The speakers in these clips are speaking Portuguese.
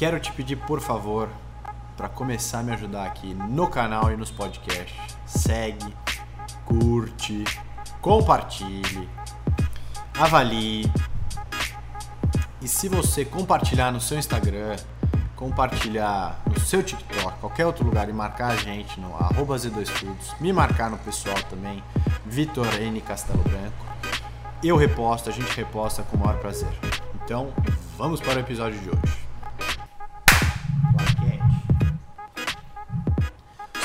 quero te pedir, por favor, para começar a me ajudar aqui no canal e nos podcasts, segue, curte, compartilhe, avalie. E se você compartilhar no seu Instagram, compartilhar no seu TikTok, qualquer outro lugar e marcar a gente no arroba Z2Studios, me marcar no pessoal também, Vitor N Castelo Branco, eu reposto, a gente reposta com o maior prazer. Então, vamos para o episódio de hoje.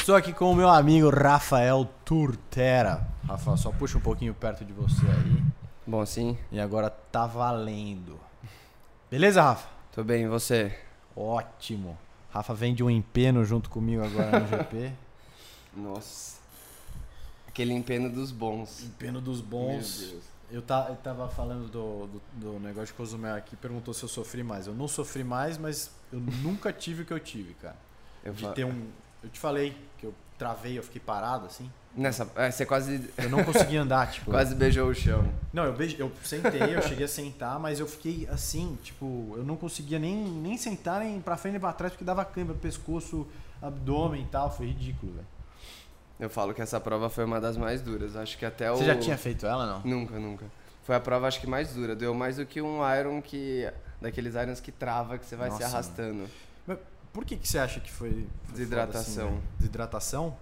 Estou aqui com o meu amigo Rafael Turtera. Rafa, só puxa um pouquinho perto de você aí. Bom, assim, E agora tá valendo. Beleza, Rafa? tô bem, e você? Ótimo. Rafa vem de um empeno junto comigo agora no GP. Nossa. Aquele empeno dos bons. Empeno dos bons. Eu, ta- eu tava falando do, do, do negócio de Cozumel aqui, perguntou se eu sofri mais. Eu não sofri mais, mas eu nunca tive o que eu tive, cara. Eu De fa- ter um. Eu te falei que eu travei, eu fiquei parado assim. Nessa, é, você quase, Eu não conseguia andar, tipo. quase beijou o chão. Não, eu, beije- eu sentei, eu cheguei a sentar, mas eu fiquei assim, tipo, eu não conseguia nem, nem sentar nem pra frente nem pra trás, porque dava câimbra, pescoço, abdômen e tal, foi ridículo, velho. Eu falo que essa prova foi uma das mais duras. Acho que até o. Você já tinha feito ela, não? Nunca, nunca. Foi a prova, acho que mais dura. Doeu mais do que um Iron que. Daqueles Irons que trava, que você vai se Nossa, arrastando. Mas por que, que você acha que foi. foi Desidratação. velho? Desidratação?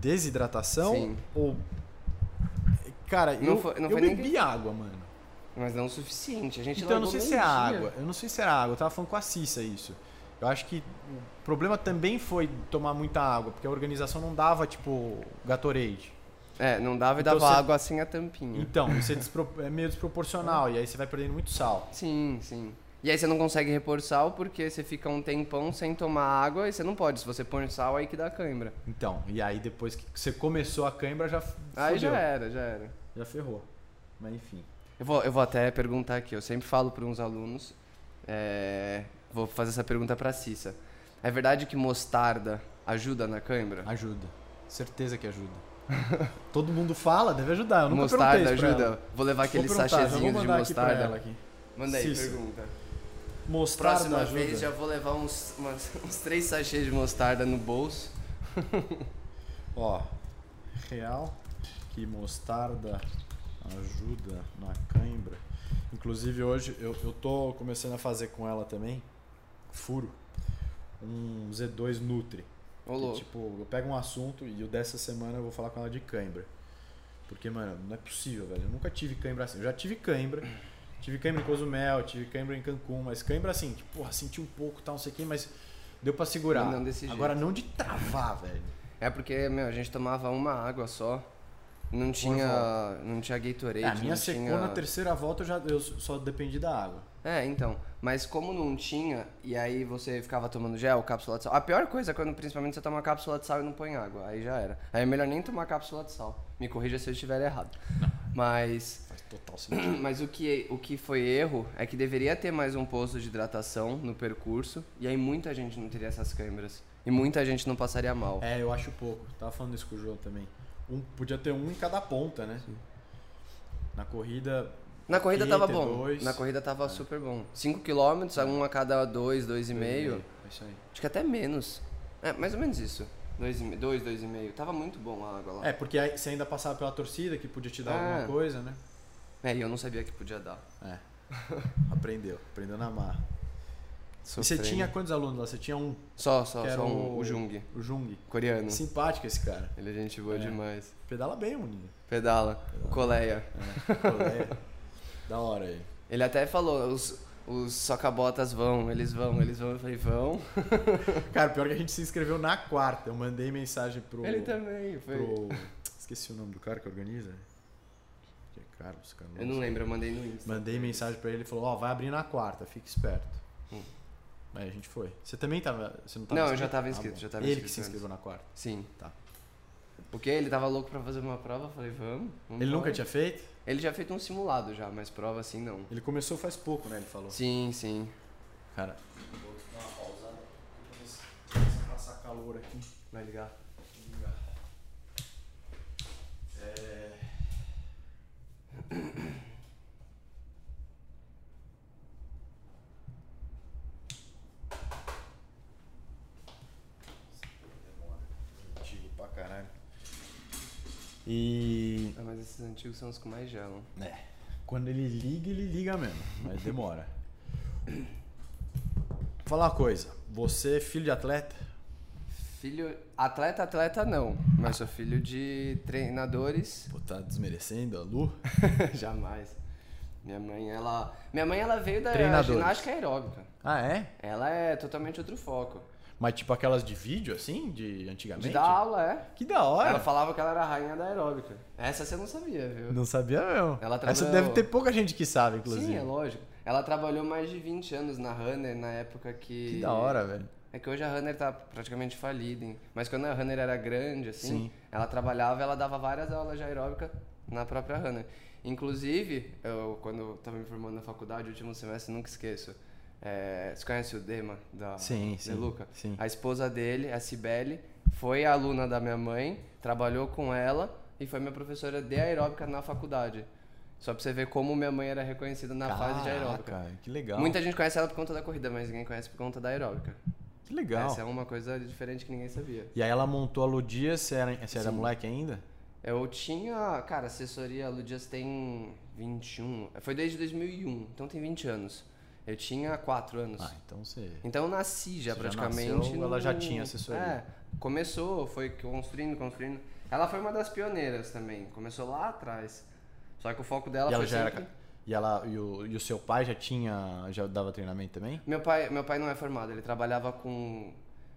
Desidratação? Sim. Ou. Cara, Não eu, foi- não eu bebi água, mano. Mas não o suficiente. A gente Então eu não sei se é água. Eu não sei se era água. Eu tava falando com a Cissa isso. Eu acho que o problema também foi tomar muita água, porque a organização não dava, tipo, Gatorade. É, não dava e Então dava você- água assim a tampinha. Então, isso é, despro- é meio desproporcional, e aí você vai perdendo muito sal. Sim, sim. E aí você não consegue repor sal porque você fica um tempão sem tomar água e você não pode. Se você põe sal, aí que dá cãibra. Então, e aí depois que você começou a cãibra, já Aí já era, já era. Já ferrou. Mas enfim. Eu vou, eu vou até perguntar aqui, eu sempre falo para uns alunos, é, vou fazer essa pergunta para Cissa. É verdade que mostarda ajuda na cãibra? Ajuda. Certeza que ajuda. Todo mundo fala, deve ajudar. Eu nunca mostarda ajuda? Vou levar aqueles vou sachezinhos de mandar aqui ela mostarda. aqui. Manda aí, Cissa. pergunta. Mostarda Próxima ajuda. vez já vou levar uns, umas- uns três sachês de mostarda no bolso. Ó, real que mostarda ajuda na cãibra. Inclusive hoje eu, eu tô começando a fazer com ela também, furo, um Z2 Nutri. Que, tipo, eu pego um assunto e o dessa semana eu vou falar com ela de cãibra. Porque, mano, não é possível, velho. Eu nunca tive cãibra assim. Eu já tive cãibra. Tive cãibra em Cozumel, tive cãibra em Cancún, mas cãibra assim, tipo, porra, senti um pouco, tal, não sei o que, mas deu pra segurar. Não desse Agora jeito. não de travar, velho. É porque, meu, a gente tomava uma água só. Não tinha, não tinha Gatorade, É, a minha não secou tinha... na terceira volta, eu, já, eu só dependi da água. É, então. Mas como não tinha, e aí você ficava tomando gel, cápsula de sal. A pior coisa é quando principalmente você toma cápsula de sal e não põe água. Aí já era. Aí é melhor nem tomar cápsula de sal. Me corrija se eu estiver errado. Mas. Total sentido. Mas o que, o que foi erro é que deveria ter mais um posto de hidratação no percurso. E aí muita gente não teria essas câimbras. E muita gente não passaria mal. é, eu acho pouco. Tava falando isso com o João também. Um, podia ter um em cada ponta, né? Na corrida. Na corrida aqui, tava bom. dois. Na corrida tava super bom. 5 km, um a cada 2, 2,5. É isso aí. Acho que até menos. É, mais ou menos isso. 2, 2, 2,5. Tava muito bom a água lá. É, porque aí você ainda passava pela torcida, que podia te dar É. alguma coisa, né? É, e eu não sabia que podia dar. É. Aprendeu. Aprendeu na marra. E você Sofrendo. tinha quantos alunos lá? Você tinha um, Só, só, só um, o, o Jung, O Jung. coreano. Simpático esse cara. Ele é gente boa É. demais. Pedala bem, o menino. Pedala, coleia. É. Coleia. da hora aí. Ele até falou, os, os socabotas vão, eles vão, eles vão. Eu falei, vão. Cara, pior que a gente se inscreveu na quarta. Eu mandei mensagem pro. Ele também, foi. pro. Esqueci o nome do cara que organiza. Que é Carlos, Carlos. Eu não lembro, eu mandei no Insta. Mandei mensagem pra ele e falou: Ó, vai abrir na quarta, fique esperto. Hum. Aí a gente foi. Você também tava. Você não tava Não, eu já tava inscrito, bom. já tava Ele inscrito que se antes. inscreveu na quarta. Sim. Tá. Porque ele tava louco pra fazer uma prova, eu falei, vamos. vamos Ele nunca tinha feito? Ele já fez um simulado já, mas prova assim não. Ele começou faz pouco, né? Ele falou. Sim, sim. Cara, vou dar uma pausada pra ver se começa a passar calor aqui. Vai ligar. Antigo pra caralho. E. Ah, mas esses antigos são os que mais gelam. É. Quando ele liga, ele liga mesmo. Mas demora. Falar uma coisa. Você é filho de atleta? Filho. Atleta, atleta não. Mas sou filho de treinadores. Pô, tá desmerecendo a Lu? Jamais. Minha mãe, ela. Minha mãe, ela veio da ginástica aeróbica. Ah, é? Ela é totalmente outro foco. Mas tipo aquelas de vídeo, assim? De antigamente? De dar aula, é. Que da hora. Ela falava que ela era a rainha da aeróbica. Essa você não sabia, viu? Não sabia mesmo. Ela Essa trabalhou- deve ter pouca gente que sabe, inclusive. Sim, é lógico. Ela trabalhou mais de 20 anos na Runner, na época que. Que da hora, velho. É que hoje a Runner tá praticamente falida, hein? Mas quando a Runner era grande, assim, Sim. ela trabalhava ela dava várias aulas de aeróbica na própria Runner. Inclusive, eu, quando eu tava me formando na faculdade, último semestre, nunca esqueço. É, você conhece o Dema da Sim, sim, De Luca? sim. A esposa dele, a Cibele, foi aluna da minha mãe, trabalhou com ela e foi minha professora de aeróbica na faculdade. Só pra você ver como minha mãe era reconhecida na fase de aeróbica. Caraca, que legal. Muita gente conhece ela por conta da corrida, mas ninguém conhece por conta da aeróbica. Que legal. Essa é uma coisa diferente que ninguém sabia. E aí ela montou a Ludia, você era, você era moleque ainda? Eu tinha, cara, assessoria, a Ludias tem 21, foi desde 2001, então tem 20 anos. Eu tinha 4 anos. Ah, então você... Então eu nasci já Você já praticamente. nasceu, ela já tinha assessoria. É, começou, foi construindo, construindo. Ela foi uma das pioneiras também, começou lá atrás. Só que o foco dela e ela foi já sempre... era... E, ela, e, o, e o seu pai já tinha... Já dava treinamento também? Meu pai, meu pai não é formado, ele trabalhava com,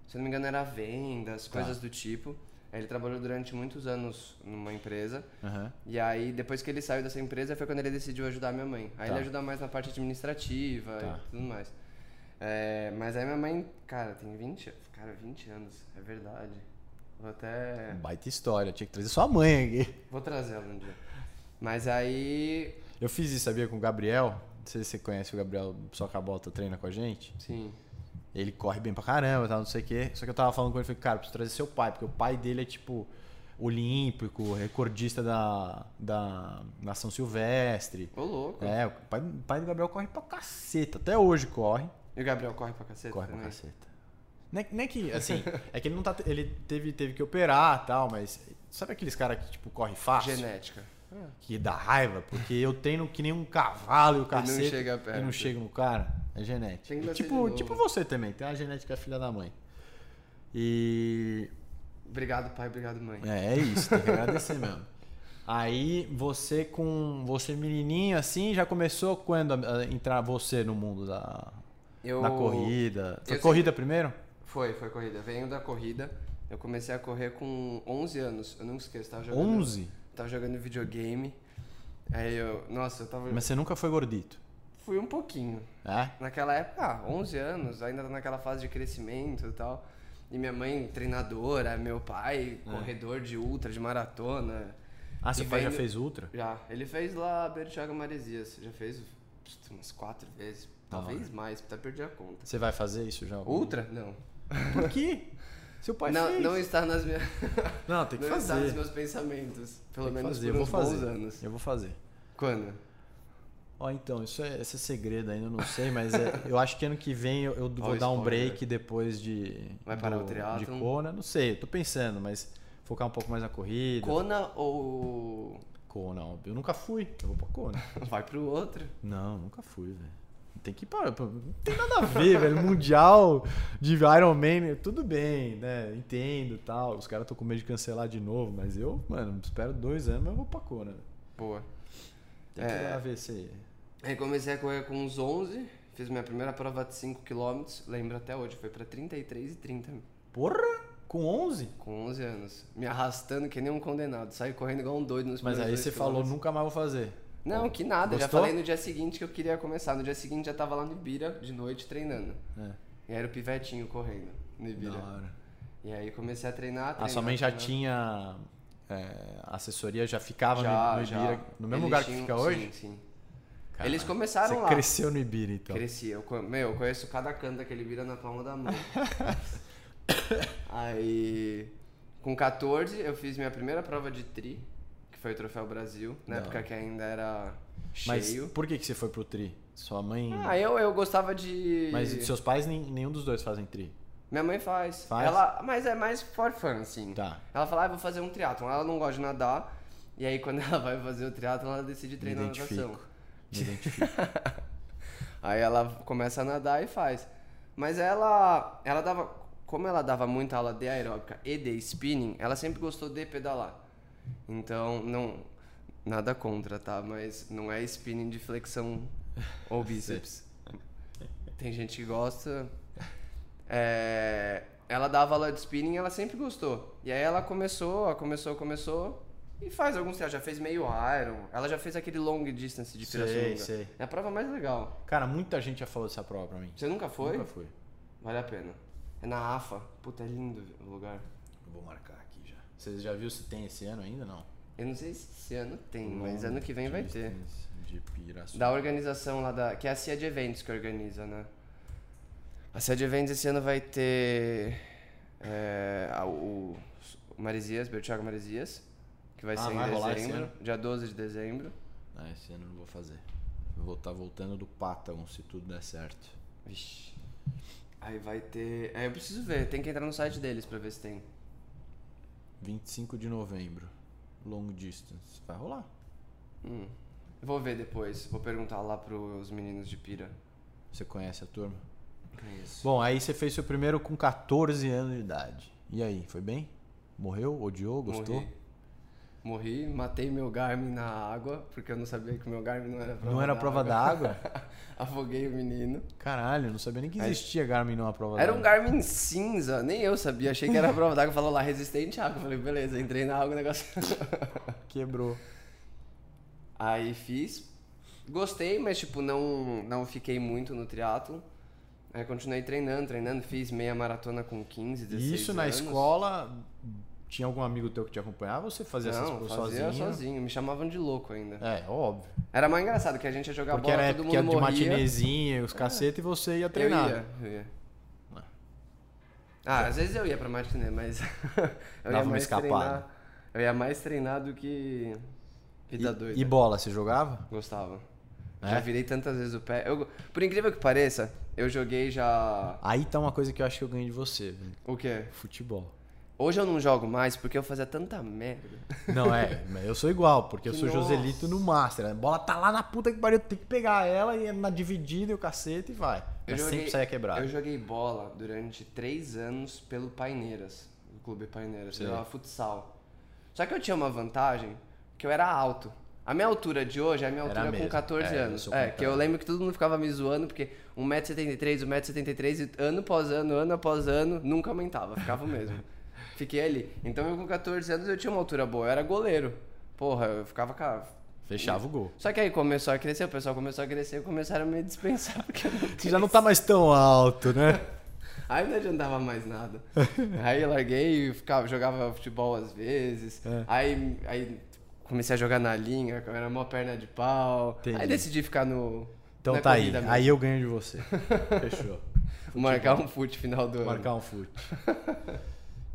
se eu não me engano, era vendas, Tá. coisas do tipo. Ele trabalhou durante muitos anos numa empresa. Aham. E aí, depois que ele saiu dessa empresa, foi quando ele decidiu ajudar minha mãe. Aí Tá. ele ajuda mais na parte administrativa Tá. e tudo mais. É, mas aí minha mãe, cara, tem 20, cara, 20 anos, é verdade. Vou até. Baita história. Tinha que trazer sua mãe aqui. Vou trazer ela um dia. Mas aí. Eu fiz isso, sabia, com o Gabriel. Não sei se você conhece o Gabriel Socabota, treina com a gente. Sim. Ele corre bem pra caramba, tal, não sei o quê. Só que eu tava falando com ele, falei, cara, preciso trazer seu pai, porque o pai dele é tipo olímpico, recordista da, da Nação Silvestre. Ô, louco. É, o pai, o pai do Gabriel corre pra caceta, até hoje corre. E o Gabriel corre pra caceta? Corre pra também? caceta. Não é, não é que, assim, é que ele não tá. Ele teve, teve que operar e tal, mas. Sabe aqueles caras que, tipo, corre fácil? Genética. Que dá raiva, porque eu treino que nem um cavalo e o não cacete. chega perto. E não chega no cara. É genética. E tipo, tipo você também, tem uma genética filha da mãe. E. Obrigado, pai, obrigado, mãe. É, é isso, tem que agradecer mesmo. Aí você com. Você menininho assim, já começou quando a, a entrar você no mundo da, Eu... da corrida? Foi eu corrida primeiro? Foi, foi corrida. Venho da corrida. Eu comecei a correr com 11 anos. Eu nunca esqueço. Tava jogando, 11? Tava jogando videogame. Aí eu. Nossa, eu tava. Mas você nunca foi gordito? Fui um pouquinho. É? Naquela época, ah, 11 anos, ainda tá naquela fase de crescimento e tal. E minha mãe, treinadora, meu pai, corredor de ultra, de maratona. Ah, seu pai já fez ultra? Já. Ele fez lá Bertioga Maresias. Já fez umas quatro vezes. Talvez mais, até perdi a conta. Você vai fazer isso já? Ultra? Não. Por quê? Seu pai não, fez. não está nas minhas. Não, tem que não está nos fazer. meus pensamentos. Pelo menos fazer. por Eu vou fazer. anos. Eu vou fazer. Quando? Ó, então, isso é, esse é segredo ainda, eu não sei, mas é- eu acho que ano que vem eu, eu vou dar um break depois de. Vai parar do- o triatlon? De Kona, não sei, tô pensando, mas focar um pouco mais na corrida. Kona ou. Kona, óbvio. Eu nunca fui, eu vou pra Kona. Vai pro outro? Não, nunca fui, velho. Tem que pra- Não tem nada a ver, velho. Mundial de Iron Man, tudo bem, né? Entendo e tal. Os caras estão com medo de cancelar de novo, mas eu, mano, espero dois anos, mas eu vou pra Kona. velho. Boa. Tem que É. ver se. Aí comecei a correr com uns 11, fiz minha primeira prova de 5km, lembro até hoje, foi pra 33 e 30, Porra! Com 11? com 11 anos. Me arrastando que nem um condenado, saí correndo igual um doido nos Mas aí você falou, quilômetros. nunca mais vou fazer. Não, que nada, já Gostou? falei no dia seguinte que eu queria começar. No dia seguinte já tava lá no Ibira, de noite, treinando. É. E aí era o pivetinho correndo no Ibira. E aí comecei a treinar, A treinar sua mãe já treinar. tinha é, assessoria, já ficava Já, no, no já. Ibira, no mesmo Eles lugar que tinham- fica hoje? Sim, sim. Eles começaram você lá. cresceu no Ibira, então. Cresci. Eu, meu, eu conheço cada canto daquele Ibira na palma da mão. Aí, com 14, eu fiz minha primeira prova de tri, que foi o Troféu Brasil, na Da época que ainda era Mas cheio. por que, que você foi pro Tri? Sua mãe. Ah, eu, eu gostava de... Mas seus pais, nem- nenhum dos dois fazem Tri. Minha mãe faz. Faz? Ela, mas é mais for fun, assim. Tá. Ela fala, ah, vou fazer um triatlon. Ela não gosta de nadar, E aí quando ela vai fazer o triatlo, ela decide treinar natação. identifico. Me identifico. Aí ela começa a nadar e faz. Mas ela, ela dava, como ela dava muita aula de aeróbica e de spinning, ela sempre gostou de pedalar. Então, não nada contra, tá? Mas não é spinning de flexão ou bíceps. Tem gente que gosta. É, ela dava aula de spinning e ela sempre gostou. E aí ela começou, ela começou, começou e faz alguns triatlos. Já fez meio Iron. Ela já fez aquele long distance de Sei, Pirassununga. sei. É a prova mais legal. Cara, muita gente já falou dessa prova pra mim. Você nunca foi? Nunca fui. Vale a pena. É na AFA. Puta, é lindo o lugar. Eu vou marcar. Você já viu se tem esse ano ainda não? Eu não sei se esse ano tem, mas ano que vem vai ter. De. Da organização lá da. Que é a CIA de Eventos que organiza, né? A CIA de Eventos esse ano vai ter. É, o, o Maresias, Bertiago Maresias, que vai Ah, ser vai em dezembro, dia 12 de dezembro. Ah, esse ano eu não vou fazer. Eu vou estar voltando do Patagon se tudo der certo. Vixe. Aí vai ter. É, eu preciso ver, tem que entrar no site deles pra ver se tem. 25 de novembro. Long distance. Vai rolar. Hum. Vou ver depois, vou perguntar lá pros meninos de Pira. Você conhece a turma? Conheço. Bom, aí você fez seu primeiro com 14 anos de idade. E aí, foi bem? Morreu? Odiou? Gostou? Morri. Morri, matei meu Garmin na água, porque eu não sabia que o meu Garmin não era prova Não era da prova água. da água? Afoguei o menino. Caralho, eu não sabia nem que Aí- existia Garmin numa prova Era um d'água. Garmin cinza, nem eu sabia, achei que era prova d'água. Falou lá, resistente à água. Falei, beleza, entrei na água, o negócio. Quebrou. Aí fiz. Gostei, mas tipo, não, não fiquei muito no triatlo. Aí continuei treinando, treinando, fiz meia maratona com 15, 16 E isso na anos. escola, tinha algum amigo teu que te acompanhava ou você fazia essas Não, coisas fazia sozinho? sozinho. Me chamavam de louco ainda. É, óbvio. Era mais engraçado, que a gente ia jogar Porque bola, era todo mundo de morria. matinezinha, os cacete, e você ia treinar. Eu ia, eu ia. Ah. Ah, às vezes eu ia pra matinê, mas eu Dava ia mais escapada. treinar. Eu ia mais treinar do que vida E, doida. e bola, você jogava? Gostava. É? Já virei tantas vezes o pé. Eu, por incrível que pareça, eu joguei já. Aí tá uma coisa que eu acho que eu ganhei de você, velho. O quê? Futebol. Hoje eu não jogo mais porque eu fazia tanta merda. Não, é, mas eu sou igual, porque eu sou nossa. Joselito no Master. A bola tá lá na puta que pariu, tem que pegar ela e é na dividida e o cacete e vai. Mas sempre saia quebrado. Eu joguei bola durante três anos pelo Paineiras, o Clube Paineiras. Eu jogava futsal. Só que eu tinha uma vantagem, que eu era alto. A minha altura de hoje é a minha altura com mesmo. 14 É, eu anos. É, que eu lembro que todo mundo ficava me zoando, porque 1,73m, 1,73m, e ano após ano, ano após ano, nunca aumentava, ficava o mesmo. Fiquei ali. Então eu com 14 anos eu tinha uma altura boa, eu era goleiro. Porra, eu ficava com a... Fechava o gol. Só que aí começou a crescer, o pessoal começou a crescer e começaram a me dispensar, porque Você já não tá mais tão alto, né? Aí não adiantava mais nada. aí eu larguei e ficava, jogava futebol às vezes. É. Aí, aí comecei a jogar na linha, era uma perna de pau. Entendi. Aí decidi ficar no. Então tá aí. mesmo. Aí eu ganho de você. Fechou. Marcar um fute final do ano. Marcar um fute.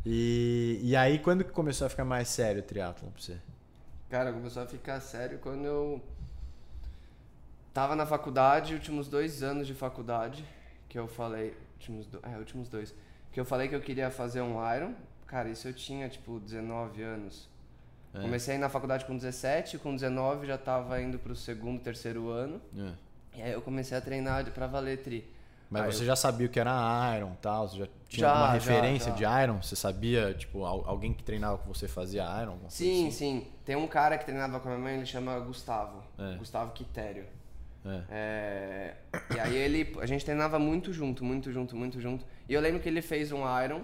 E, e aí, quando que começou a ficar mais sério o triatlon pra você? Cara, começou a ficar sério quando eu tava na faculdade, últimos dois anos de faculdade, que eu falei. Últimos do, é, últimos dois. Que eu falei que eu queria fazer um Iron. Cara, isso eu tinha, tipo, 19 anos. É. Comecei na faculdade com 17, com 19 já tava indo pro segundo, terceiro ano. É. E aí eu comecei a treinar pra valer tri. Mas Aí você eu- já sabia o que era Iron e tal? Você já tinha Já, alguma já, referência já. de Iron? Você sabia, tipo, al- alguém que treinava com você fazia Iron? Sim, assim? sim. Tem um cara que treinava com a minha mãe, ele chama Gustavo. É. Gustavo Quitério. É. É, e aí ele, a gente treinava muito junto, muito junto, muito junto. E eu lembro que ele fez um Iron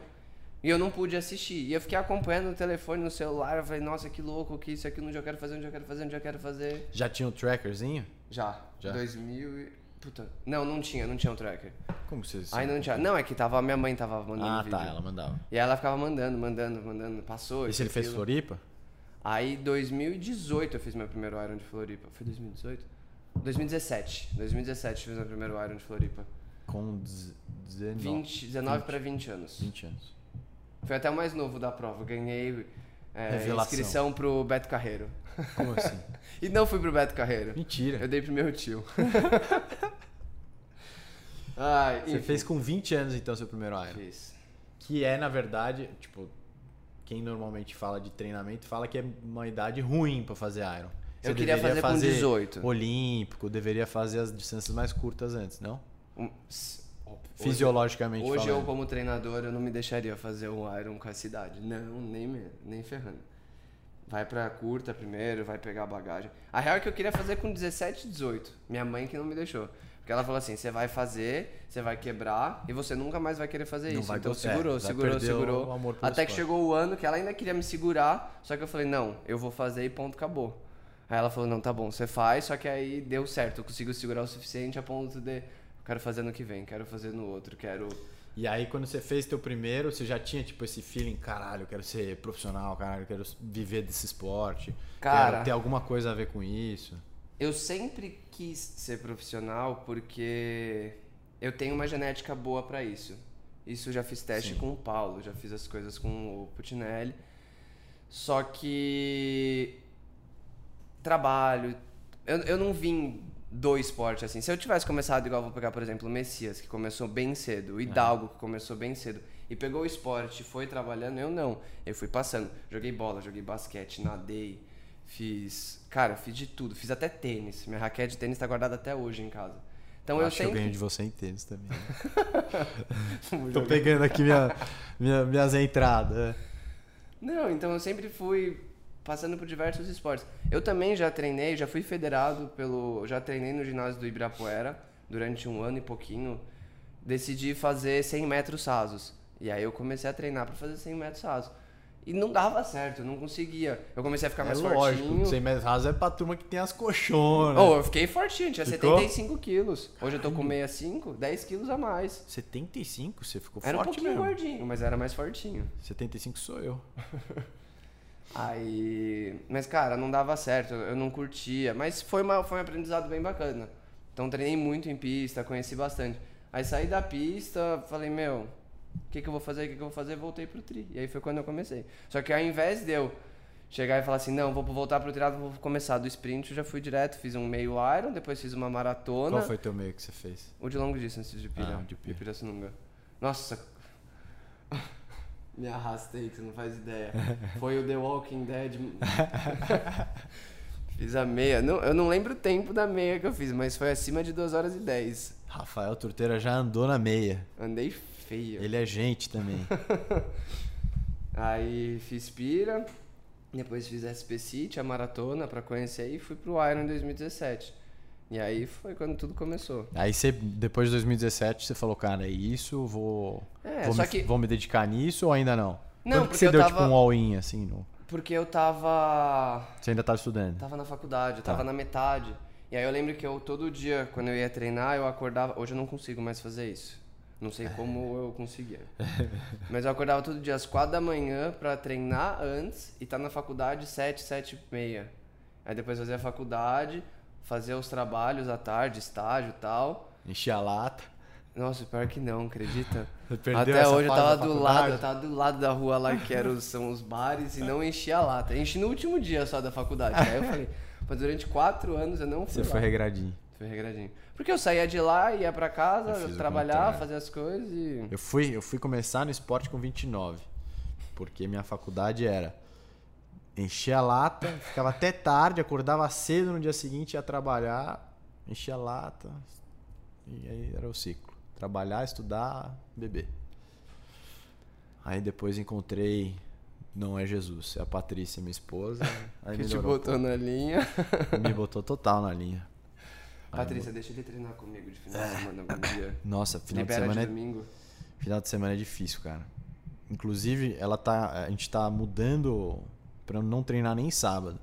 e eu não pude assistir. E eu fiquei acompanhando no telefone, no celular. Eu falei, nossa, que louco, que isso aqui, onde eu quero fazer, onde eu quero fazer, onde eu quero fazer. Já tinha o trackerzinho? Já. Já? 2000 e... Puta. Não, não tinha, não tinha um tracker. Como que você... Aí não tinha. Não, é que tava, minha mãe tava mandando Ah, vídeo. tá, ela mandava. E aí ela ficava mandando, mandando, mandando. Passou. E se ele fez aquilo. Floripa? Aí 2018 eu fiz meu primeiro Iron de Floripa. Foi 2018? 2017. 2017 eu fiz meu primeiro Iron de Floripa. Com dez- 19, 20, 19 20. para 20 anos. 20 anos. Foi até o mais novo da prova. Ganhei é, inscrição pro Beto Carreiro. Como assim? E não fui pro Beto Carreiro. Mentira. Eu dei pro meu tio. Ai, Você enfim. fez com 20 anos, então, seu primeiro Iron. Fiz. Que é, na verdade, tipo... quem normalmente fala de treinamento fala que é uma idade ruim pra fazer Iron. Eu queria deveria fazer com 18. Olímpico, deveria fazer as distâncias mais curtas antes, não? Um- s- óbvio. Fisiologicamente Hoje eu, falando. como treinador, eu não me deixaria fazer um Iron com a cidade. Não, nem, nem ferrando. Vai pra curta primeiro, vai pegar a bagagem. A real é que eu queria fazer com 17, 18. Minha mãe que não me deixou. Porque ela falou assim: você vai fazer, você vai quebrar e você nunca mais vai querer fazer Não isso. vai então gostar, segurou, segurou, segurou. Até que chegou o ano que ela ainda queria me segurar, só que eu falei: não, eu vou fazer e ponto, acabou. Aí ela falou: não, tá bom, você faz, só que aí deu certo. Eu consigo segurar o suficiente a ponto de. Quero fazer no que vem, quero fazer no outro, quero. E aí, quando você fez teu primeiro, você já tinha, tipo, esse feeling, caralho, eu quero ser profissional, caralho, eu quero viver desse esporte. Cara. Quero ter alguma coisa a ver com isso. Eu sempre quis ser profissional porque eu tenho uma genética boa pra isso. Isso eu já fiz teste Sim. com o Paulo, já fiz as coisas com o Putinelli. Só que trabalho, eu, eu não vim do esporte assim. Se eu tivesse começado igual vou pegar, por exemplo, o Messias, que começou bem cedo, o Hidalgo, que começou bem cedo, e pegou o esporte e foi trabalhando, eu não. Eu fui passando. Joguei bola, joguei basquete, nadei, fiz. Cara, fiz de tudo. Fiz até tênis. Minha raquete de tênis tá guardada até hoje em casa. Então eu, Acho que sempre. eu ganho de você em tênis também. Tô pegando aqui minha, minha- minhas entradas. é. Não, então eu sempre fui passando por diversos esportes. Eu também já treinei, já fui federado pelo. Já treinei no ginásio do Ibirapuera durante um ano e pouquinho. Decidi fazer 100 metros rasos. E aí eu comecei a treinar para fazer 100 metros rasos. E não dava certo, eu não conseguia. Eu comecei a ficar É mais lógico, fortinho. 100 metros rasos é pra turma que tem as coxonas. Oh, eu fiquei fortinho, tinha Ficou? 75 quilos. Hoje eu tô com 65, 10 quilos a mais. 75? Você ficou Era um forte pouquinho mesmo. gordinho, mas era mais fortinho. 75 sou eu. Aí. Mas, cara, não dava certo, eu não curtia. Mas foi, uma, foi um aprendizado bem bacana. Então, treinei muito em pista, conheci bastante. Aí saí da pista, falei, meu, o que, que eu vou fazer? O que, que eu vou fazer? Voltei pro tri. E aí foi quando eu comecei. Só que ao invés de eu chegar e falar assim, não, vou voltar pro triatlo, vou começar do sprint, eu já fui direto, fiz um meio iron, depois fiz uma maratona. Qual foi teu meio que você fez? O de longo distance de Pira. Ah, de Pira. Pirassununga. Nossa. Me arrastei, que você não faz ideia. Foi o The Walking Dead. fiz a meia. Não, eu não lembro o tempo da meia que eu fiz, mas foi acima de 2 horas e 10. Rafael Turteira já andou na meia. Andei feio. Ele é gente também. Aí fiz Pira, depois fiz SP City, a maratona pra conhecer e fui pro Iron em 2017. E aí foi quando tudo começou. Aí você, depois de 2017, você falou, cara, é isso, vou, É, vou, me, que- vou me dedicar nisso ou ainda não? Não, Quando que porque você eu deu tava- tipo um all-in, assim? No... Porque eu tava Você ainda tava estudando? Tava na faculdade, eu Tá. tava na metade. E aí eu lembro que eu todo dia, quando eu ia treinar, eu acordava. Hoje eu não consigo mais fazer isso. Não sei como eu conseguia. Mas eu acordava todo dia às quatro da manhã pra treinar antes e tá na faculdade sete, sete e meia. Aí depois fazia a faculdade, fazia os trabalhos à tarde, estágio e tal. Enchi a lata. Nossa, pior que não, acredita? Até hoje eu tava do lado, eu tava do lado da rua lá que eram, são os bares e não enchi a lata. Enchi no último dia só da faculdade. Aí eu falei, mas durante quatro anos eu não fui Você lá. foi regradinho. Foi regradinho. Porque eu saía de lá, ia pra Eu casa, trabalhar, fazer as coisas e. Eu fui, eu fui começar no esporte com 29. Porque minha faculdade era encher a lata, ficava até tarde, acordava cedo no dia seguinte, ia trabalhar, encher a lata. E aí era o ciclo. Trabalhar, estudar, beber. Aí depois encontrei. Não é Jesus, é a Patrícia, minha esposa. Aí que te um botou na linha. Me botou total na linha. Patrícia, deixa ele treinar comigo de final de semana algum dia. Nossa, final de Libera semana de é domingo. Final de semana é difícil, cara. Inclusive, ela tá, a gente tá mudando pra não treinar nem sábado.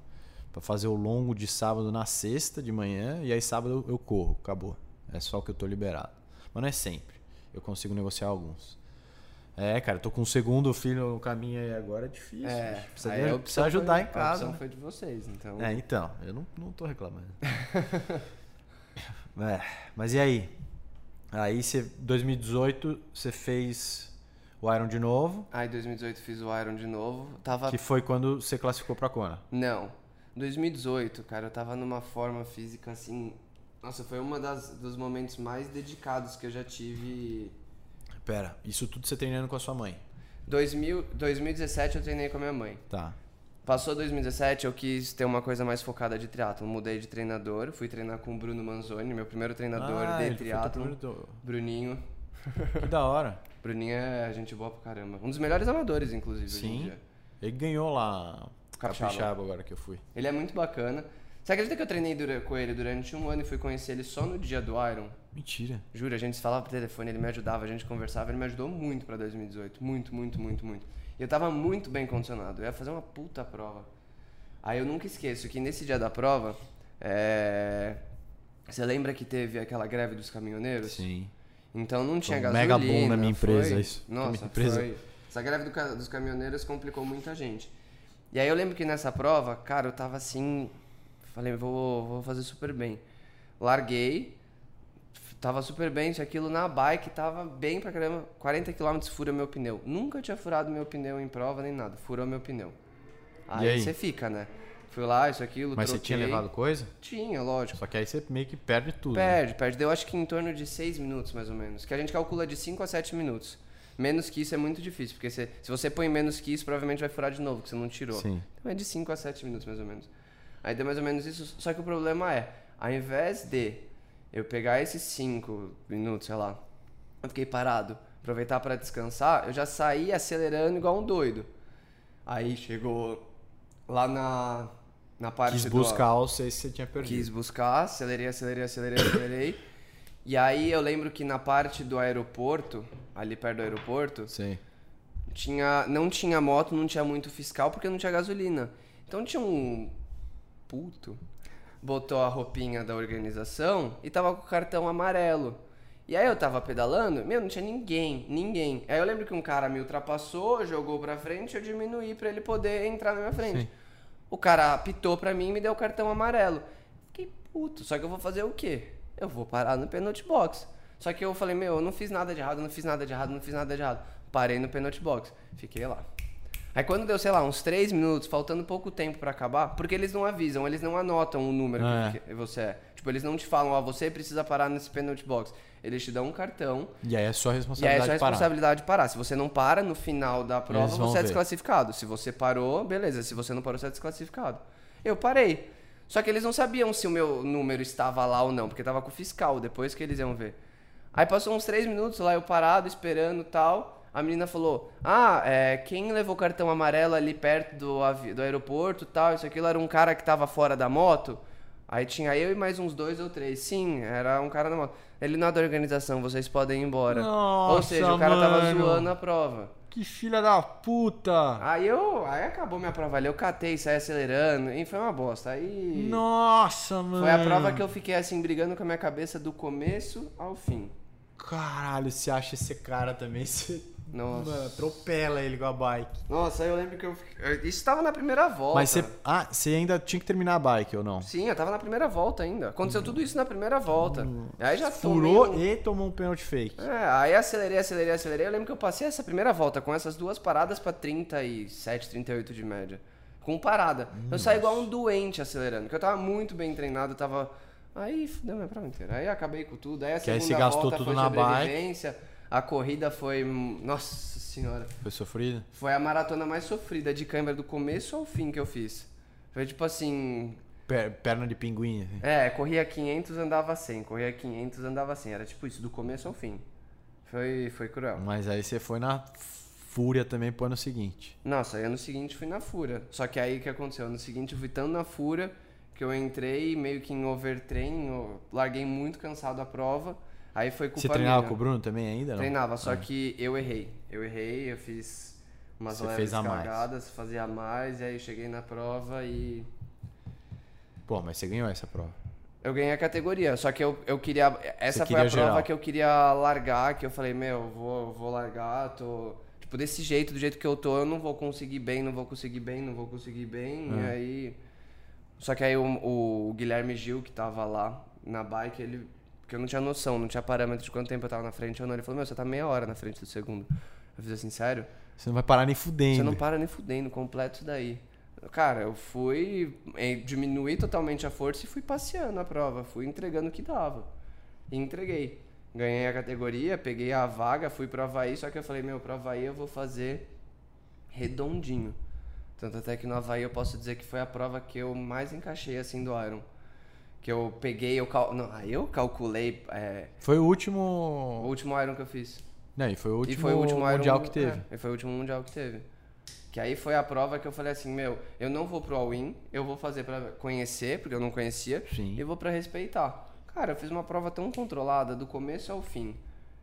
Pra fazer o longo de sábado na sexta de manhã e aí sábado eu, corro, acabou. É só o que eu tô liberado. Mas não é sempre. Eu consigo negociar alguns. É, cara, eu tô com o segundo filho no caminho aí agora, é difícil. É, precisa, a opção precisa ajudar foi, em casa. A opção né? foi de vocês, então. É, então, eu não, não tô reclamando. É, mas e aí? Aí você, 2018, você fez o Iron de novo, Aí, em 2018 fiz o Iron de novo. Tava que foi quando você classificou pra Kona. Não. 2018, cara, eu tava numa forma física assim. Nossa, foi das dos momentos mais dedicados que eu já tive. Pera, isso tudo você treinando com a sua mãe. 2000, 2017 eu treinei com a minha mãe. Tá. Passou 2017, eu quis ter uma coisa mais focada de triatlo. Mudei de treinador, fui treinar com o Bruno Manzoni, meu primeiro treinador Ah, de ele foi teu triatlo. primeiro do- Bruninho. Que da hora. Bruninho é gente boa pra caramba. Um dos melhores amadores, inclusive, hoje em Sim. dia. Ele ganhou lá Capixaba. Capixaba agora que eu fui. Ele é muito bacana. Você acredita que eu treinei dura- com ele durante um ano e fui conhecer ele só no dia do Iron? Mentira. Juro, a gente falava por telefone, ele me ajudava, a gente conversava, ele me ajudou muito pra 2018. Muito, muito, muito, muito. E eu tava muito bem condicionado, eu ia fazer uma puta prova. Aí eu nunca esqueço que nesse dia da prova, é... Você lembra que teve aquela greve dos caminhoneiros? Sim. Então não tinha um gasolina. mega boom na minha empresa, foi- isso. Nossa, minha empresa. foi. Essa greve do dos caminhoneiros complicou muita gente. E aí eu lembro que nessa prova, cara, eu tava assim, falei, vou, vou fazer super bem. Larguei, tava super bem, isso e aquilo na bike, tava bem pra caramba. 40 km fura meu pneu. Nunca tinha furado meu pneu em prova nem nada, furou meu pneu. Aí, aí? você fica, né? Fui lá, isso, aquilo, Mas você troquei. tinha levado coisa? Tinha, lógico. Só que aí você meio que perde tudo. né? Perde, perde. Deu acho que em torno de 6 minutos, mais ou menos. Que a gente calcula de 5 a 7 minutos. Menos que isso é muito difícil, porque se, se você põe menos que isso, provavelmente vai furar de novo, que você não tirou. Sim. Então é de 5 a 7 minutos, mais ou menos. Aí deu mais ou menos isso. Só que o problema é, ao invés de eu pegar esses 5 minutos, sei lá, eu fiquei parado, aproveitar para descansar, eu já saí acelerando igual um doido. Aí chegou lá na, na parte Quis do- buscar os seis que você tinha perdido. Quis buscar, acelerei, acelerei, acelerei, acelerei. E aí eu lembro que na parte do aeroporto, ali perto do aeroporto, Sim. tinha, não tinha moto, não tinha muito fiscal porque não tinha gasolina. Então tinha um puto botou a roupinha da organização e tava com o cartão amarelo. E aí eu tava pedalando, meu, não tinha ninguém, ninguém. Aí eu lembro que um cara me ultrapassou, jogou pra frente, eu diminuí pra ele poder entrar na minha frente. Sim. O cara apitou pra mim e me deu o cartão amarelo. Fiquei puto, só que eu vou fazer o quê? Eu vou parar no penalty box. Só que eu falei, meu, eu não fiz nada de errado, não fiz nada de errado, não fiz nada de errado. Parei no penalty box, fiquei lá. Aí quando deu, sei lá, uns 3 minutos, faltando pouco tempo pra acabar, porque eles não avisam, eles não anotam o número É. que você é. Tipo, eles não te falam, ó, você precisa parar nesse penalty box. Eles te dão um cartão E aí é sua e aí é responsabilidade sua de parar. responsabilidade de parar. Se você não para no final da prova, você é ver. desclassificado. Se você parou, beleza. Se você não parou, você é desclassificado. Eu parei. Só que eles não sabiam se o meu número estava lá ou não, porque tava com o fiscal, depois que eles iam ver. Aí passou uns três minutos lá, eu parado, esperando tal. A menina falou: Ah, é, quem levou o cartão amarelo ali perto do, do aeroporto tal, isso aquilo era um cara que tava fora da moto. Aí tinha eu e mais uns dois ou três. Sim, era um cara na moto. Ele não é da organização, vocês podem ir embora. ou Nossa, seja, o cara tava mano. zoando a prova. Que filha da puta! Aí eu. Aí acabou minha prova ali. Eu catei, saí acelerando. E foi uma bosta. Aí. Nossa, mano. Foi a prova que eu fiquei assim, brigando com a minha cabeça do começo ao fim. Caralho, você acha esse cara também? Você Nossa. mano, atropela ele com a bike. Nossa, aí eu lembro que eu. fiquei- Isso tava na primeira volta. Mas você. Ah, você ainda tinha que terminar a bike ou não? Sim, eu tava na primeira volta ainda. Aconteceu tudo isso na primeira volta. Aí já tomei Furou um- e tomou um pênalti fake. É, aí acelerei, acelerei, acelerei. Eu lembro que eu passei essa primeira volta com essas duas paradas pra 37, 38 de média. Com parada. Eu saí igual um doente acelerando, porque eu tava muito bem treinado, eu tava. Aí fudeu minha prova inteira. Aí acabei com tudo. Aí a Que aí gastou volta tudo foi na bike. sobrevivência. A corrida foi. Nossa senhora. Foi sofrido? Foi a maratona mais sofrida de câmera do começo ao fim que eu fiz. Foi tipo assim. Per- perna de pinguim. assim. É, corria 500, andava 100. Corria 500, andava 100. Era tipo isso, do começo ao fim. Foi, foi cruel. Mas aí você foi na fúria também pro ano seguinte. Nossa, aí ano seguinte fui na fúria. Só que aí o que aconteceu? Ano seguinte eu fui tão na fúria que eu entrei meio que em overtraining, eu larguei muito cansado a prova. Aí foi culpa Você treinava minha. com o Bruno também ainda? Não? Treinava, só É. que eu errei. Eu errei, eu fiz umas Você leves a mais. cagadas, fazia a mais, e aí cheguei na prova e Pô, mas você ganhou essa prova. eu ganhei a categoria. Só que eu, eu queria. Essa Você foi a queria prova geral. que eu queria largar, que eu falei, meu, vou, vou largar, tô. Tipo, desse jeito, do jeito que eu tô, eu não vou conseguir bem, não vou conseguir bem, não vou conseguir bem. E É. aí. Só que aí o, o Guilherme Gil, que tava lá na bike, ele. Porque eu não tinha noção, não tinha parâmetro de quanto tempo eu tava na frente ou não. Ele falou, meu, você tá meia hora na frente do segundo. Eu fiz assim, sério? Você não vai parar nem fudendo. Você não para nem fudendo, completo isso daí. Cara, eu fui. Diminuí totalmente a força e fui passeando a prova. Fui entregando o que dava. E entreguei. Ganhei a categoria, peguei a vaga, fui pro Havaí, só que eu falei, meu, pro Havaí eu vou fazer redondinho. Tanto até que no Havaí eu posso dizer que foi a prova que eu mais encaixei assim do Iron. Que eu peguei, eu cal... não, eu calculei é, Foi o o último. último Iron que eu fiz. Não, e foi o último, foi o último Iron mundial que teve. É, e foi o último mundial que teve. Que aí foi a prova que eu falei assim, meu, eu não vou pro all-in, eu vou fazer pra conhecer, porque eu não conhecia, Sim. e vou pra respeitar. Cara, eu fiz uma prova tão controlada, do começo ao fim.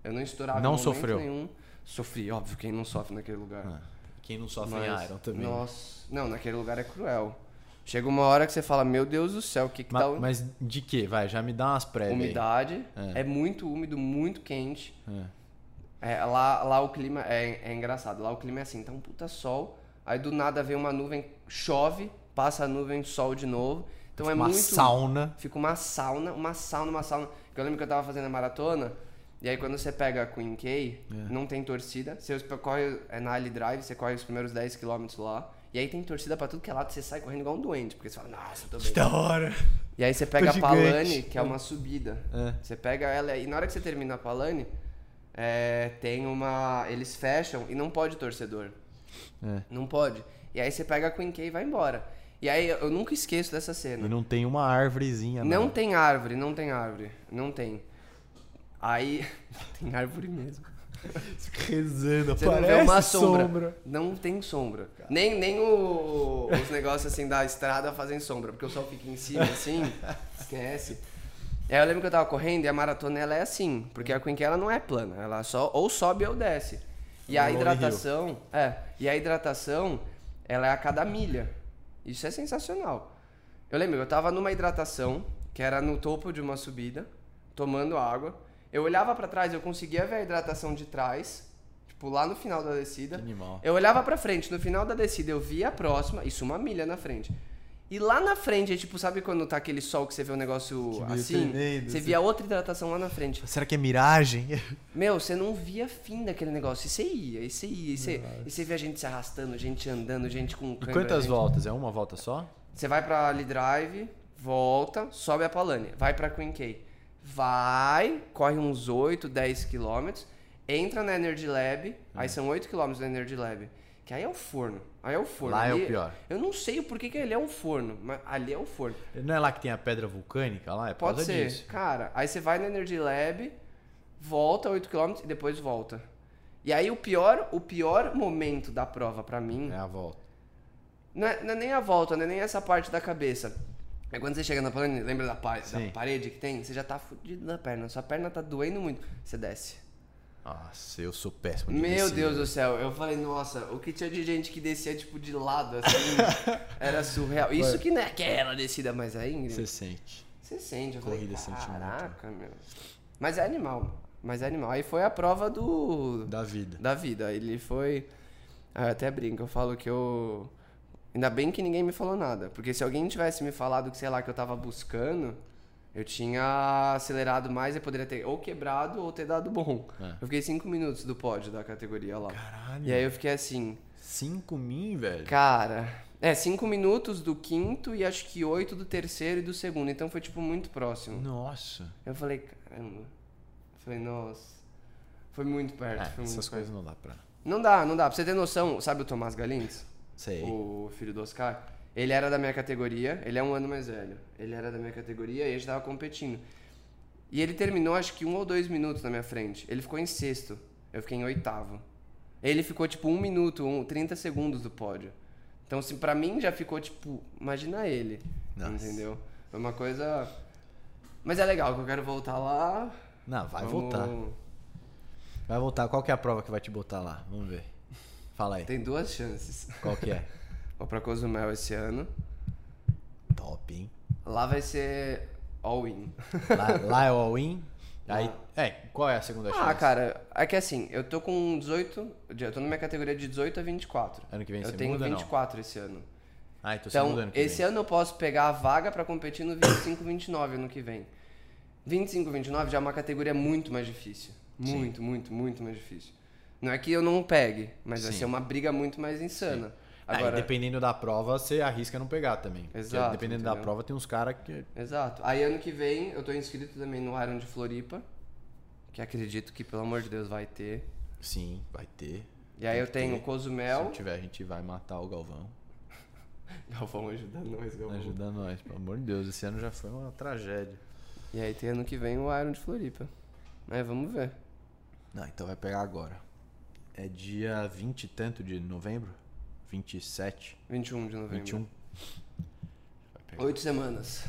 Eu não estourava Não em momento sofreu? nenhum. Sofri, óbvio, quem não sofre naquele lugar. Ah, Quem não sofre Mas, em Iron também. Nossa, não, naquele lugar é cruel. Chega uma hora que você fala, meu Deus do céu, o que que Ma- tá... o- Mas de que? Vai, já me dá umas prévias. Umidade, É. é. muito úmido, muito quente. É. É, lá, lá o clima é, é engraçado. Lá o clima é assim, tá um puta sol. Aí do nada vem uma nuvem, chove, passa a nuvem, sol de novo. Então é uma muito. sauna. Fica uma sauna, uma sauna, uma sauna. Porque Eu lembro que eu tava fazendo a maratona. E aí quando você pega a Queen K, É. não tem torcida. Você corre é na Ali Drive, você corre os primeiros 10 km lá. E aí tem torcida pra tudo que é lado, você sai correndo igual um doente. Porque você fala, nossa, tô bem. Da hora. E aí você pega a. Palane, que é uma subida. É. Você pega ela e na hora que você termina a Palane, é, tem uma. Eles fecham e não pode torcedor. É. Não pode. E aí você pega a Queen K e vai embora. E aí eu nunca esqueço dessa cena. E não tem uma árvorezinha, Não não. tem árvore, não tem árvore. Não tem. Aí. tem árvore mesmo. Rezando, Você não vê uma sombra. Não tem sombra. Nem, nem o- os negócios assim da estrada fazem sombra, porque o sol fica em cima assim, esquece. Aí eu lembro que eu tava correndo e a maratona ela é assim, porque a K, ela não é plana, ela só ou sobe ou desce. E a hidratação, é, e a hidratação, ela é a cada milha. Isso é sensacional. Eu lembro, eu tava numa hidratação, que era no topo de uma subida, tomando água. Eu olhava pra trás, eu conseguia ver a hidratação de trás, tipo lá no final da descida. Que animal. Eu olhava pra frente, no final da descida eu via a próxima, isso uma milha na frente. E lá na frente, é tipo, sabe quando tá aquele sol que você vê um negócio assim? tremendo, Você assim. via outra hidratação lá na frente. Será que é miragem? Meu, você não via fim daquele negócio. E você ia, e você ia, e você, e você via gente se arrastando, gente andando, gente com E câmera, quantas gente- voltas? É uma volta só? Você vai pra Ali Drive, volta, sobe a Palane, vai pra Queen K. Vai, corre uns 8, 10 quilômetros, entra na Energy Lab, Hum. aí são 8 quilômetros da Energy Lab. Que aí é o forno. Aí é o forno. Lá é Ali- o pior. Eu não sei o porquê que ele é um forno, mas ali é o forno. Não é lá que tem a pedra vulcânica lá? É Pode ser. disso. Cara, aí você vai na Energy Lab, volta 8 km e depois volta. E aí o pior, o pior momento da prova pra mim, É a volta. não, é, não é nem a volta, não é nem essa parte da cabeça. É quando você chega na plane, lembra da, pa- da parede que tem? Você já tá fudido da perna, sua perna tá doendo muito. Você desce. Nossa, eu sou péssimo de Meu descida. Deus do céu, eu falei, nossa, o que tinha de gente que descia tipo de lado assim, era surreal. Isso que não é aquela descida, mas é Ingrid. Você sente. Você sente, eu Corrida falei, caraca, meu. Mas é animal, mas é animal. Aí foi a prova do Da vida. da vida. Ele foi. Ah, eu até brinco, eu falo que eu. Ainda bem que ninguém me falou nada. Porque se alguém tivesse me falado que, sei lá, que eu tava buscando, eu tinha acelerado mais e poderia ter ou quebrado ou ter dado bom. É. Eu fiquei cinco minutos do pódio da categoria lá. Caralho. E aí eu fiquei assim, 5 mil, velho. cara. É, cinco minutos do quinto e acho que oito do terceiro e do segundo. Então foi, tipo, muito próximo. Nossa. Eu falei, caramba. Eu falei, nossa. Foi muito perto. É, foi muito essas perto. coisas não dá pra. Não dá, não dá. Pra você ter noção, sabe o Tomás Galins? Sei. O filho do Oscar? Ele era da minha categoria, ele é um ano mais velho. Ele era da minha categoria e a gente tava competindo. E ele terminou acho que um ou dois minutos na minha frente. Ele ficou em sexto, eu fiquei em oitavo. Ele ficou tipo um minuto, um, 30 segundos do pódio. Então, assim, pra mim já ficou tipo, imagina ele. Nossa. Entendeu? Foi uma coisa. Mas é legal, que eu quero voltar lá. Não, vai Vamos- voltar. Vai voltar. Qual que é a prova que vai te botar lá? Vamos ver. Fala aí. Tem duas chances. Qual que é? Vou pra Cozumel esse ano. Top, hein? Lá vai ser all-in. Lá, lá é all-in. Aí, é, qual é a segunda chance? Ah, cara, é que assim, eu tô com 18. Eu tô na minha categoria de 18 a 24. Ano que vem eu você tenho muda, não? 24 esse ano. Ah, então Então, ano que esse vem. ano eu posso pegar a vaga pra competir no 25, 29 ano que vem. 25, 29 já é uma categoria muito mais difícil. Muito, muito, muito mais difícil. Não é que eu não pegue, mas vai Sim. ser uma briga muito mais insana. Aí, Agora, dependendo da prova, você arrisca não pegar também. Porque Exato, Dependendo da entendeu? prova, tem uns caras que. Exato. Aí ano que vem eu tô inscrito também no Iron de Floripa, que acredito que pelo amor de Deus vai ter. Sim, vai ter. E aí eu que tenho ter. Cozumel. Se tiver, a gente vai matar o Galvão. Galvão ajudando nós, Galvão. Ajuda nós, pelo amor de Deus. Esse ano já foi uma tragédia. E aí tem ano que vem o Iron de Floripa. Mas vamos ver. Não, então vai pegar agora. É dia 20 e tanto de novembro? 27? 21 de novembro. 21? Vai pegar. Oito semanas.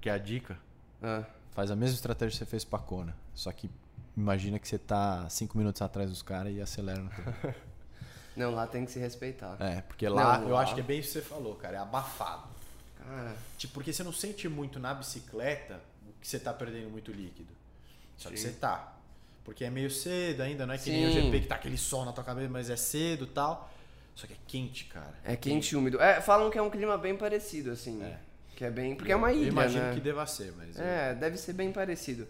Que é a dica? Ah, Faz a mesma estratégia que você fez pra Kona. Só que imagina que você tá 5 minutos atrás dos caras e acelera no tempo. não, lá tem que se respeitar. É, porque lá Não, eu lá- acho que é bem isso que você falou, cara. É abafado. Cara, Tipo, porque você não sente muito na bicicleta que você tá perdendo muito líquido. Só que Sim. você tá. Porque é meio cedo ainda, não é que nem o. GP que tá aquele sol na tua cabeça, mas é cedo e tal. Só que é quente, cara. é quente e úmido. É, falam que é um clima bem parecido, assim. É. Que é bem. Porque é uma Eu ilha, imagino né? que deva ser, mas. É, deve ser bem parecido.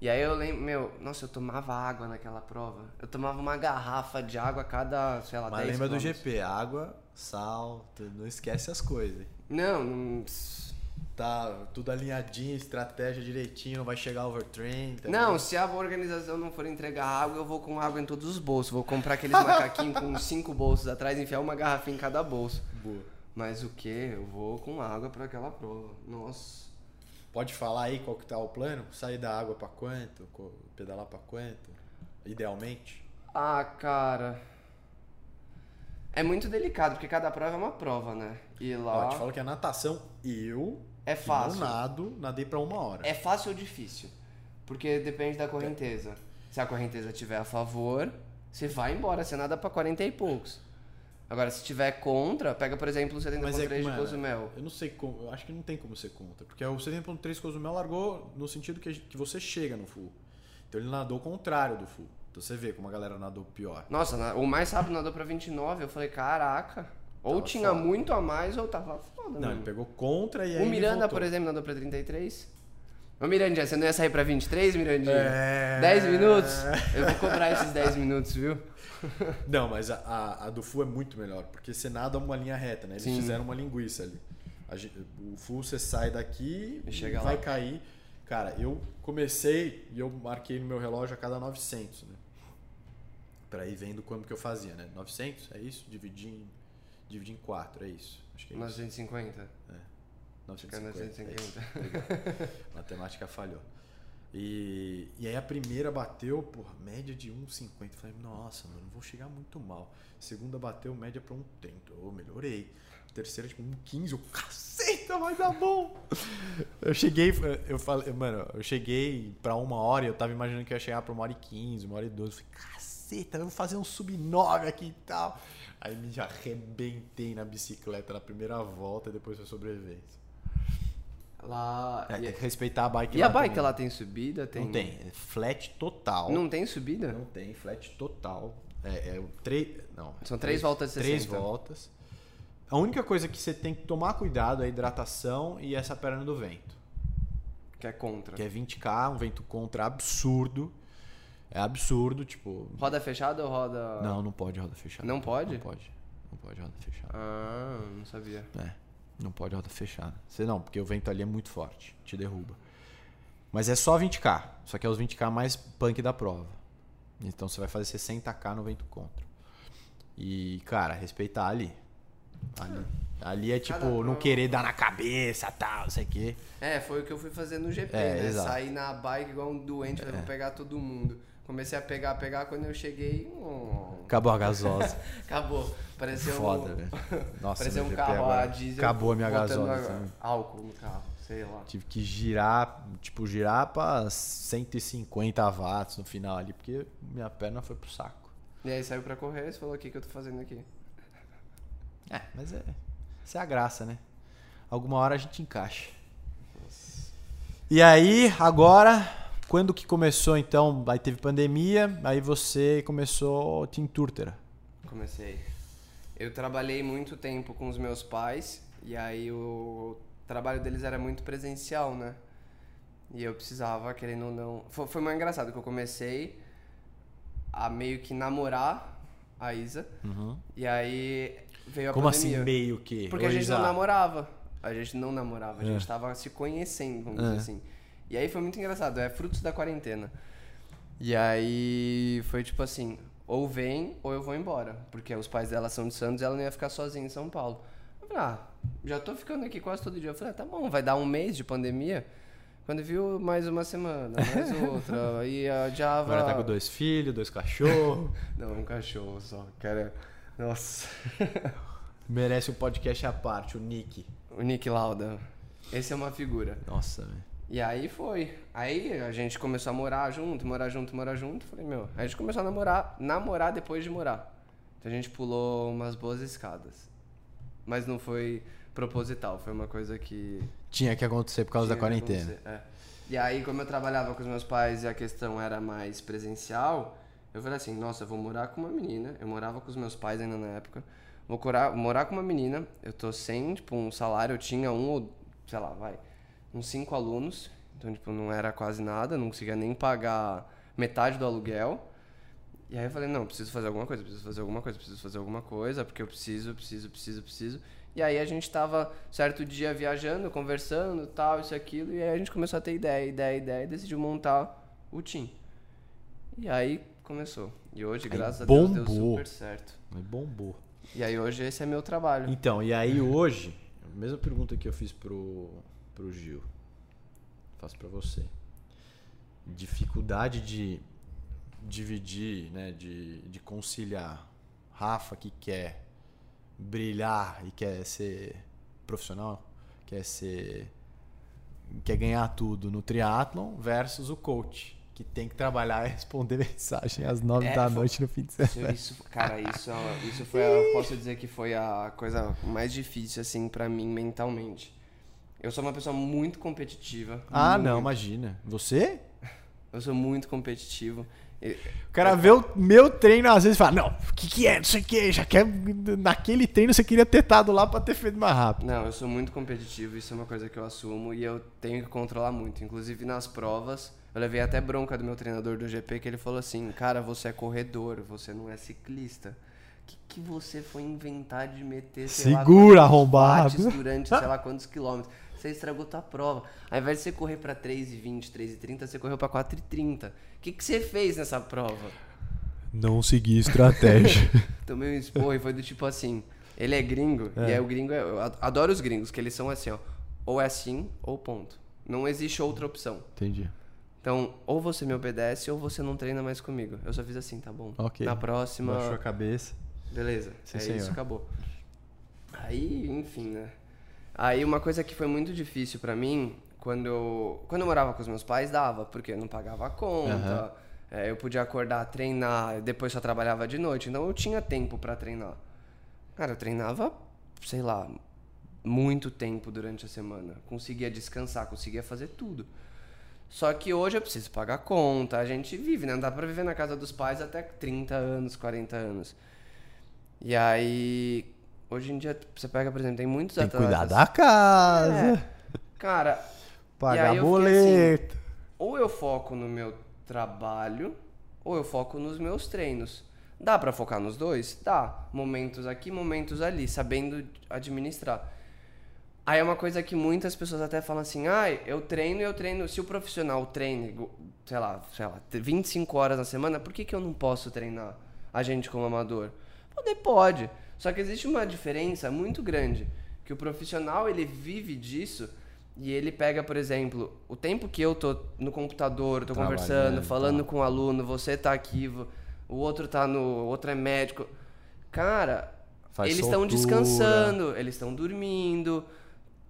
E aí eu lembro, meu, nossa, eu tomava água naquela prova. Eu tomava uma garrafa de água a cada, sei lá, Mas 10 lembra do quilômetros. GP, água, sal, tu não esquece as coisas. Não, não. Tá tudo alinhadinho, estratégia direitinho, não vai chegar overtrain. tá Não, se a organização não for entregar água, eu vou com água em todos os bolsos. Vou comprar aqueles macaquinhos com cinco bolsos atrás e enfiar uma garrafinha em cada bolso. Boa. Mas o que? Eu vou com água pra aquela prova. Nossa. Pode falar aí qual que tá o plano? Sair da água pra quanto? Pedalar pra quanto? Idealmente? Ah, cara. É muito delicado, porque cada prova é uma prova, né? E lá. Ó, te falo que a natação, eu É fácil. não nado, nadei pra uma hora. É fácil ou difícil? Porque depende da correnteza. Se a correnteza estiver a favor, você vai embora, você nada pra 40 e poucos. Agora, se tiver contra, pega, por exemplo, o 70.3 Mas é de Cozumel. Eu não sei como, eu acho que não tem como ser contra. Porque o 70.3 Cozumel largou no sentido que, que você chega no full. Então ele nadou o contrário do full. Então você vê como a galera nadou pior. Nossa, o mais rápido nadou pra 29, eu falei, caraca. Ou Tava tinha foda. muito a mais, ou tava foda, Não, mano. ele pegou contra e aí O Miranda, por exemplo, nadou pra 33. Ô Mirandinha, você não ia sair pra 23, Mirandinha? É. 10 minutos? Eu vou cobrar esses 10 minutos, viu? Não, mas a, a, a do full é muito melhor. Porque você nada uma linha reta, né? Eles Sim. fizeram uma linguiça ali. O full você sai daqui E vai lá. cair. Cara, eu comecei e eu marquei no meu relógio a cada 900, né? Pra ir vendo quanto que eu fazia, né? 900, é isso? Dividir em, dividir em 4, é isso. Acho que é isso. 950. Acho que é 950. é isso. 950. Obrigado. Matemática falhou. E, e aí a primeira bateu, porra, média de 1,50. Falei, nossa, mano, vou chegar muito mal. Segunda bateu, média pra 1,30. Ô, melhorei. Terceira, tipo, 1,15. Eu, caceta, vai dar bom. Eu cheguei, eu falei, mano, eu cheguei pra uma hora e eu tava imaginando que eu ia chegar pra uma hora e 15, uma hora e 12. Eu falei, caceta, eu vou fazer um sub-9 aqui e tal. Aí me arrebentei na bicicleta na primeira volta e depois foi sobrevivência. Lá. É, e respeitar a bike e a bike também. lá tem subida? Tem... Não tem, é flat total. Não tem subida? Não tem, flat total. É, é três, não, São três voltas de Três 60. voltas. A única coisa que você tem que tomar cuidado é a hidratação e essa perna do vento. Que é contra. Que é 20k, um vento contra absurdo. É absurdo, tipo. Roda fechada ou roda. Não, não pode roda fechada. Não pode? Não pode. Não pode roda fechada. Ah, não sabia. É, não pode roda fechada. Você não, porque o vento ali é muito forte, te derruba. Mas é só 20k, só que é os 20k mais punk da prova. Então você vai fazer 60k no vento contra. E, cara, respeitar ali. Ali, ali é tipo Cada não querer dar na cabeça, tal, não sei o quê. É, foi o que eu fui fazer no GP, É, né? exato. É. Saí na bike igual um doente, falei, vou pegar todo mundo. Comecei a pegar, pegar, quando eu cheguei. hum, Acabou a gasosa. acabou. Pareceu Foda, um, velho. Nossa, pareceu um carro agora a diesel. Acabou a minha gasosa. Álcool no carro, sei lá. Tive que girar, tipo, girar pra 150 watts no final ali, porque minha perna foi pro saco. E aí saiu pra correr, você falou o que, que eu tô fazendo aqui. É, mas é. Essa é a graça, né? Alguma hora a gente encaixa. E aí, agora, quando que começou então? Aí teve pandemia, aí você começou Team Turtera. Comecei. Eu trabalhei muito tempo com os meus pais e aí o trabalho deles era muito presencial, né? E eu precisava, querendo ou não. Foi, foi muito engraçado que eu comecei a meio que namorar a Isa e aí veio a Como assim pandemia. meio que? Porque a gente não Organizar? namorava. A gente não namorava, a É. gente tava se conhecendo, vamos É. dizer assim. E aí foi muito engraçado, é frutos da quarentena. E aí foi tipo assim, ou vem ou eu vou embora. Porque os pais dela são de Santos e ela não ia ficar sozinha em São Paulo. Eu falei, ah, já tô ficando aqui quase todo dia. Eu falei, ah, tá bom, vai dar um mês de pandemia. Quando viu, mais uma semana, mais outra. Aí adiava. Agora tá com dois filhos, dois cachorros. Não, um cachorro só. Cara, nossa. Merece um podcast à parte, o Nick. O Nick Lauda. Esse é uma figura. Nossa, velho. E aí foi. Aí a gente começou a morar junto, morar junto, morar junto. Falei, meu, a gente começou a namorar, namorar depois de morar. Então a gente pulou umas boas escadas. Mas não foi proposital, foi uma coisa que. Tinha que acontecer por causa da quarentena. é. E aí, como eu trabalhava com os meus pais e a questão era mais presencial, eu falei assim: nossa, eu vou morar com uma menina. Eu morava com os meus pais ainda na época. Vou morar, morar com uma menina. Eu tô sem, tipo, um salário. Eu tinha um ou, sei lá, vai, uns cinco alunos. Então, tipo, não era quase nada. Não conseguia nem pagar metade do aluguel. E aí eu falei, não, preciso fazer alguma coisa, preciso fazer alguma coisa, preciso fazer alguma coisa, porque eu preciso, preciso, preciso, preciso. E aí a gente tava certo dia viajando, conversando, tal, isso, aquilo, e aí a gente começou a ter ideia, ideia, ideia, e decidiu montar o team. E aí começou. E hoje, Aí graças a Deus, deu super certo. Mas bombou. E aí hoje esse é meu trabalho. Então, e aí hoje, a mesma pergunta que eu fiz pro, pro Gil, faço pra você. Dificuldade de dividir, né, de, de conciliar Rafa que quer brilhar e quer ser profissional, quer ser quer ganhar tudo no triatlon versus o coach que tem que trabalhar e responder mensagem às nove É, da foi- noite no fim de semana. Isso, isso- cara, isso, é- isso foi, eu posso dizer que foi a coisa mais difícil, assim, pra mim mentalmente. Eu sou uma pessoa muito competitiva. Ah, não, muito. imagina. Você? Eu sou muito competitivo. O cara vê o meu treino às vezes e fala, não, o que, que é? Não sei o que, já quer. Naquele treino você queria ter estado lá pra ter feito mais rápido. Não, eu sou muito competitivo, isso é uma coisa que eu assumo e eu tenho que controlar muito. Inclusive nas provas, eu levei até bronca do meu treinador do GP que ele falou assim: Cara, você é corredor, você não é ciclista. O que, que você foi inventar de meter sei lá Segura, quantos arrombado. durante sei lá quantos quilômetros? Você estragou tua prova. Ao invés de você correr pra 3,20, 3,30, você correu pra 4,30. O que, que você fez nessa prova? Não seguir estratégia. Tomei um esporro e foi do tipo assim. Ele é gringo, É. e aí o gringo, é- eu ad- adoro os gringos, que eles são assim, ó. Ou é assim, ou ponto. Não existe outra opção. Entendi. Então, ou você me obedece, ou você não treina mais comigo. Eu só fiz assim, tá bom. Ok. Na próxima, Baixou a cabeça. beleza. Sim, é senhor. isso, acabou. Aí, enfim, né? Aí uma coisa que foi muito difícil pra mim, quando eu, quando eu morava com os meus pais, dava, porque eu não pagava a conta, Aham. é, eu podia acordar, treinar, depois só trabalhava de noite, então eu tinha tempo pra treinar. Cara, eu treinava, sei lá, muito tempo durante a semana. Conseguia descansar, conseguia fazer tudo. Só que hoje eu preciso pagar conta, a gente vive, né? Não dá pra viver na casa dos pais até 30 anos, 40 anos. E aí, hoje em dia, você pega, por exemplo, tem muitos Tem que atletas. cuidar da casa, Cara, pagar fiquei boleto. ou eu foco no meu trabalho, ou eu foco nos meus treinos. Dá pra focar nos dois? Dá. Momentos aqui, momentos ali, sabendo administrar. Aí é uma coisa que muitas pessoas até falam assim: ah, eu treino, eu treino. Se o profissional treina, sei lá, sei lá, 25 horas na semana, por que, que eu não posso treinar a gente como amador? Poder pode. Só que existe uma diferença muito grande. Que o profissional, ele vive disso e ele pega, por exemplo, o tempo que eu tô no computador, tô conversando, falando tá. com o aluno, você tá aqui, o outro tá no. O outro é médico. Cara, Faz eles estão descansando, eles estão dormindo,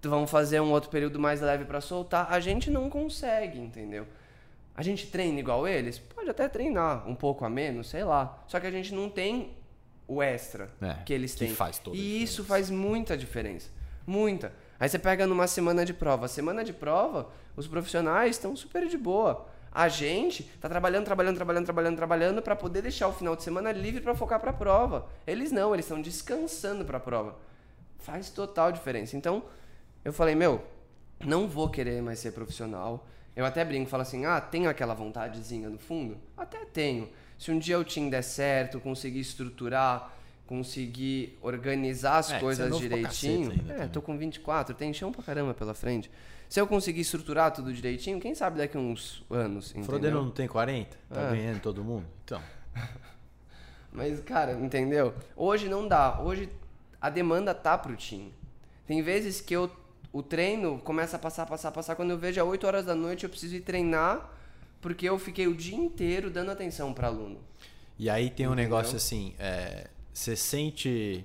vão fazer um outro período mais leve pra soltar. A gente não consegue, entendeu? A gente treina igual eles? Pode até treinar um pouco a menos, sei lá. Só que a gente não tem o extra É, que eles que têm. faz toda a e isso faz muita diferença. Muita. Aí você pega numa semana de prova. Semana de prova, os profissionais estão super de boa. A gente tá trabalhando, trabalhando, trabalhando, trabalhando, trabalhando para poder deixar o final de semana livre para focar para a prova. Eles não, eles estão descansando para a prova. Faz total diferença. Então, eu falei, meu, não vou querer mais ser profissional. Eu até brinco, falo assim, ah, tenho aquela vontadezinha no fundo? Até tenho. Se um dia o time der certo, conseguir estruturar, conseguir organizar as É, é coisas pra direitinho. ainda é, também. tô com 24, tem chão pra caramba pela frente. Se eu conseguir estruturar tudo direitinho, quem sabe daqui uns anos, entendeu? Frodeno não tem 40? Tá É. ganhando todo mundo? Então. Mas, cara, entendeu? Hoje não dá. Hoje a demanda tá pro time. Tem vezes que eu, o treino começa a passar, passar, passar. Quando eu vejo é 8 horas da noite, eu preciso ir treinar porque eu fiquei o dia inteiro dando atenção para aluno. E aí tem um Entendeu? negócio assim, é, você sente,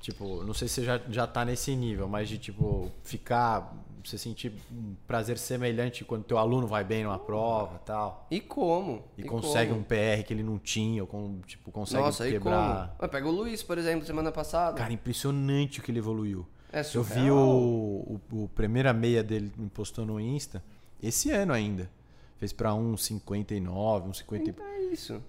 tipo, não sei se você já, já tá nesse nível, mas de tipo, ficar, você sentir um prazer semelhante quando teu aluno vai bem numa prova tal. E como? E, e consegue como? um PR que ele não tinha, ou tipo, consegue Nossa, quebrar. Como? Pega o Luiz, por exemplo, semana passada. Cara, impressionante o que ele evoluiu. É Eu vi o, o, o primeira meia dele postou no Insta esse ano ainda. Fez para 1,59, 1,50. Então é isso.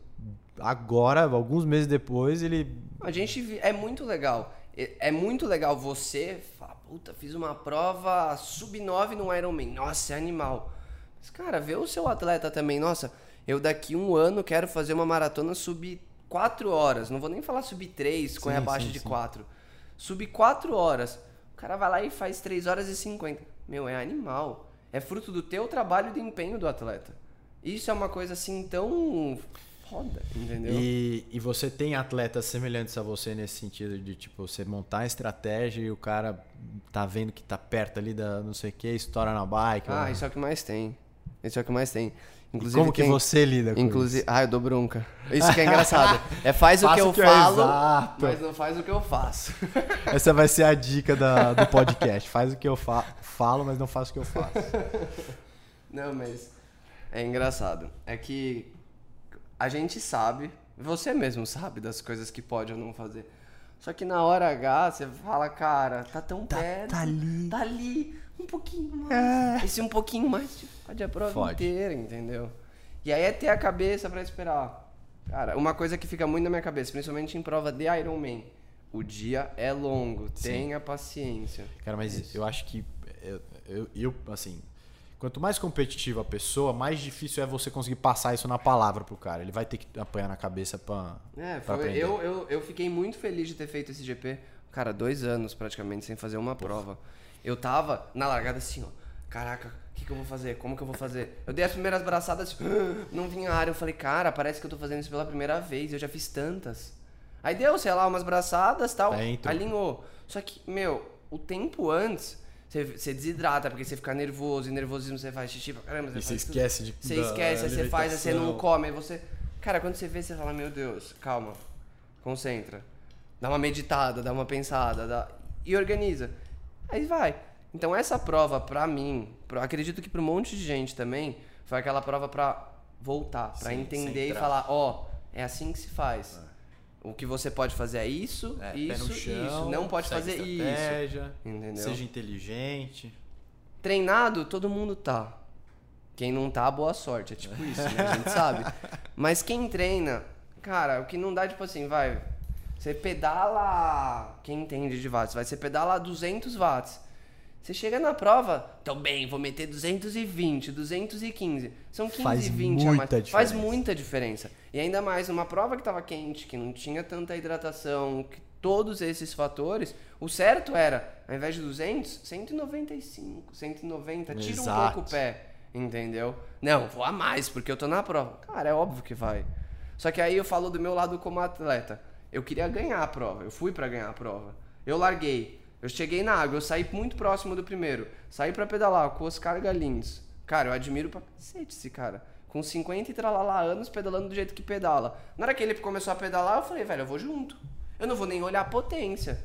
Agora, alguns meses depois, ele. A gente. É muito legal. É muito legal você falar, puta, fiz uma prova sub-9 no Ironman. Nossa, é animal. Mas, cara, vê o seu atleta também. Nossa, eu daqui um ano quero fazer uma maratona sub 4 horas. Não vou nem falar sub 3, com abaixo sim, de sim. 4. Sub 4 horas. O cara vai lá e faz 3 horas e 50. Meu, é animal. É fruto do teu trabalho e do empenho do atleta. Isso é uma coisa assim tão foda, entendeu? E, e você tem atletas semelhantes a você nesse sentido de tipo você montar a estratégia e o cara tá vendo que tá perto ali da não sei o que, estoura na bike. Ah, ou... isso é o que mais tem. Isso é o que mais tem. Inclusive, como que tem, você lida com inclusive, isso? Ah, eu dou bronca. Isso que é engraçado. É faz o que eu que é falo, é mas não faz o que eu faço. Essa vai ser a dica da, do podcast. Faz o que eu fa falo, mas não faz o que eu faço. Não, mas é engraçado. É que a gente sabe, você mesmo sabe das coisas que pode ou não fazer. Só que na hora H, você fala, cara, tá tão tá, perto. Tá ali. Tá ali um pouquinho mais. É. Esse um pouquinho mais tipo, pode a prova Fode. inteira, entendeu? E aí é ter a cabeça para esperar. Cara, uma coisa que fica muito na minha cabeça, principalmente em prova de Ironman, o dia é longo, Sim. tenha paciência. Cara, mas Isso. eu acho que eu, eu, eu, assim, quanto mais competitiva a pessoa, mais difícil é você conseguir passar isso na palavra pro cara. Ele vai ter que apanhar na cabeça pra, é, pra aprender. Eu, eu, eu fiquei muito feliz de ter feito esse GP. Cara, dois anos praticamente sem fazer uma prova. Eu tava na largada assim, ó. Caraca, que, que eu vou fazer? Como que eu vou fazer? Eu dei as primeiras braçadas, não vinha ar. Eu falei, cara, parece que eu tô fazendo isso pela primeira vez. Eu já fiz tantas. Aí deu, sei lá, umas braçadas tal. É, então. Alinhou. Só que, meu, o tempo antes, você, você desidrata, porque você fica nervoso, e nervosismo você faz xixi pra caramba. Você e você esquece de Você esquece, aí você faz, aí você não come, aí você. Cara, quando você vê, você fala, meu Deus, calma, concentra. Dá uma meditada, dá uma pensada, dá... e organiza. Aí vai. Então essa prova pra mim, acredito que pra um monte de gente também, foi aquela prova pra voltar, Sim, entender e falar, ó, oh, é assim que se faz. É. O que você pode fazer é isso, é, isso, chão, isso. Não pode fazer isso. Entendeu? Seja inteligente. Treinado, todo mundo tá. Quem não tá, boa sorte. É tipo isso, né? A gente sabe. Mas quem treina, cara, o que não dá, tipo assim, vai. Você pedala. Quem entende de watts? Vai, você pedala 200 watts. Você chega na prova, tô bem, vou meter 220, 215. São 15 Faz 20 muita a mais. Diferença. Faz muita diferença. E ainda mais numa prova que tava quente, que não tinha tanta hidratação, que todos esses fatores, o certo era, ao invés de 200, 195, 190, tira Exato. um pouco o pé, entendeu? Não, vou a mais porque eu tô na prova. Cara, é óbvio que vai. Só que aí eu falo do meu lado como atleta. Eu queria ganhar a prova, eu fui para ganhar a prova. Eu larguei, eu cheguei na água, eu saí muito próximo do primeiro. Saí para pedalar com os Galinhos. Cara, eu admiro pra cacete esse cara. Com 50 e tralalá anos pedalando do jeito que pedala. Na hora que ele começou a pedalar, eu falei, velho, eu vou junto. Eu não vou nem olhar a potência.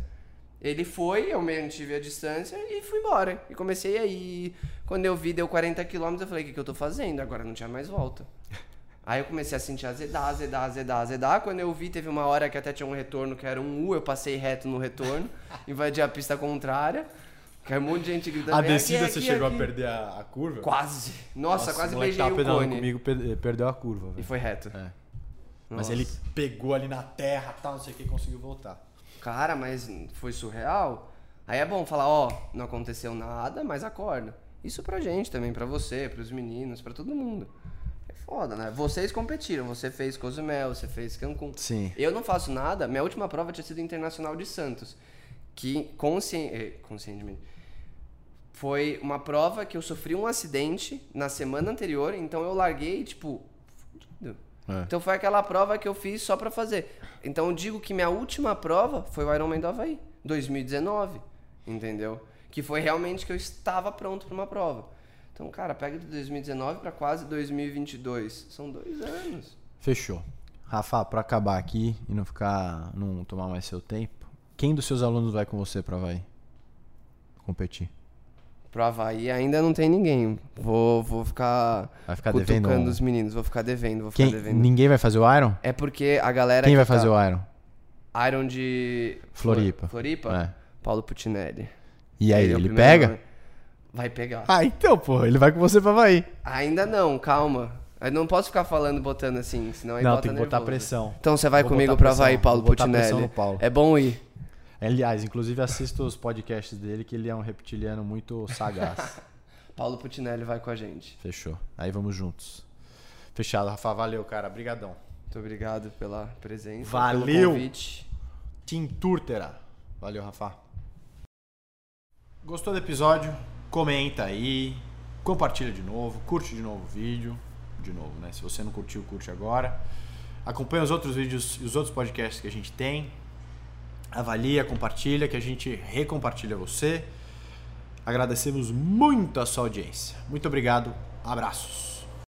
Ele foi, eu mantive a distância e fui embora. E comecei aí. Quando eu vi, deu 40 km, eu falei, o que, que eu tô fazendo? Agora não tinha mais volta. Aí eu comecei a sentir azedar, azedar, azedar, azedar. Quando eu vi, teve uma hora que até tinha um retorno que era um U, eu passei reto no retorno, invadi a pista contrária. Caiu um monte de gente gritando. A descida aqui, você aqui, chegou aqui. a perder a, a, curva? Quase. Nossa, Nossa quase beijei o cone. comigo, perdeu a curva. Véio. E foi reto. É. Mas ele pegou ali na terra, tal, não sei o que, e conseguiu voltar. Cara, mas foi surreal. Aí é bom falar, ó, não aconteceu nada, mas acorda. Isso pra gente também, pra você, pros meninos, pra todo mundo foda, né? Vocês competiram, você fez Cozumel, você fez Cancún. Sim. Eu não faço nada, minha última prova tinha sido Internacional de Santos, que. Eh, conscientemente foi uma prova que eu sofri um acidente na semana anterior, então eu larguei, tipo, fudido. É. Então foi aquela prova que eu fiz só pra fazer. Então eu digo que minha última prova foi o Ironman do Havaí, 2019, entendeu? Que foi realmente que eu estava pronto pra uma prova. Então, cara, pega de 2019 pra quase 2022. São dois anos. Fechou. Rafa, pra acabar aqui e não ficar. não tomar mais seu tempo, quem dos seus alunos vai com você pra Havaí? Competir. Pro Havaí ainda não tem ninguém. Vou, vou ficar, Vai ficar cutucando devendo. os meninos. Vou ficar devendo, vou ficar Quem, devendo. ninguém vai fazer o Iron? É porque a galera. Quem que vai tá- fazer o Iron? Iron de. Floripa. Floripa? É. Paulo Putinelli. E aí, é o ele pega? nome. Vai pegar. Ah, então, pô, ele vai com você pra Havaí. Ainda não, calma. Eu não posso ficar falando, botando assim, senão aí não, bota tem que botar nervoso. pressão. Então você vai Vou comigo botar pra pressão, Havaí, Paulo vou botar pressão Putinelli. no Paulo. É bom ir. Aliás, inclusive assista os podcasts dele, que ele é um reptiliano muito sagaz. Paulo Putinelli vai com a gente. Fechou. Aí vamos juntos. Fechado, Rafa. Valeu, cara. Brigadão. Muito obrigado pela presença. Valeu. Pelo convite. Tim Turtera. Valeu, Rafa. Gostou do episódio? Comenta aí. Compartilha de novo. Curte de novo o vídeo. De novo, né? Se você não curtiu, curte agora. Acompanha os outros vídeos e os outros podcasts que a gente tem. Avalia, compartilha, que a gente recompartilha você. Agradecemos muito a sua audiência. Muito obrigado. Abraços.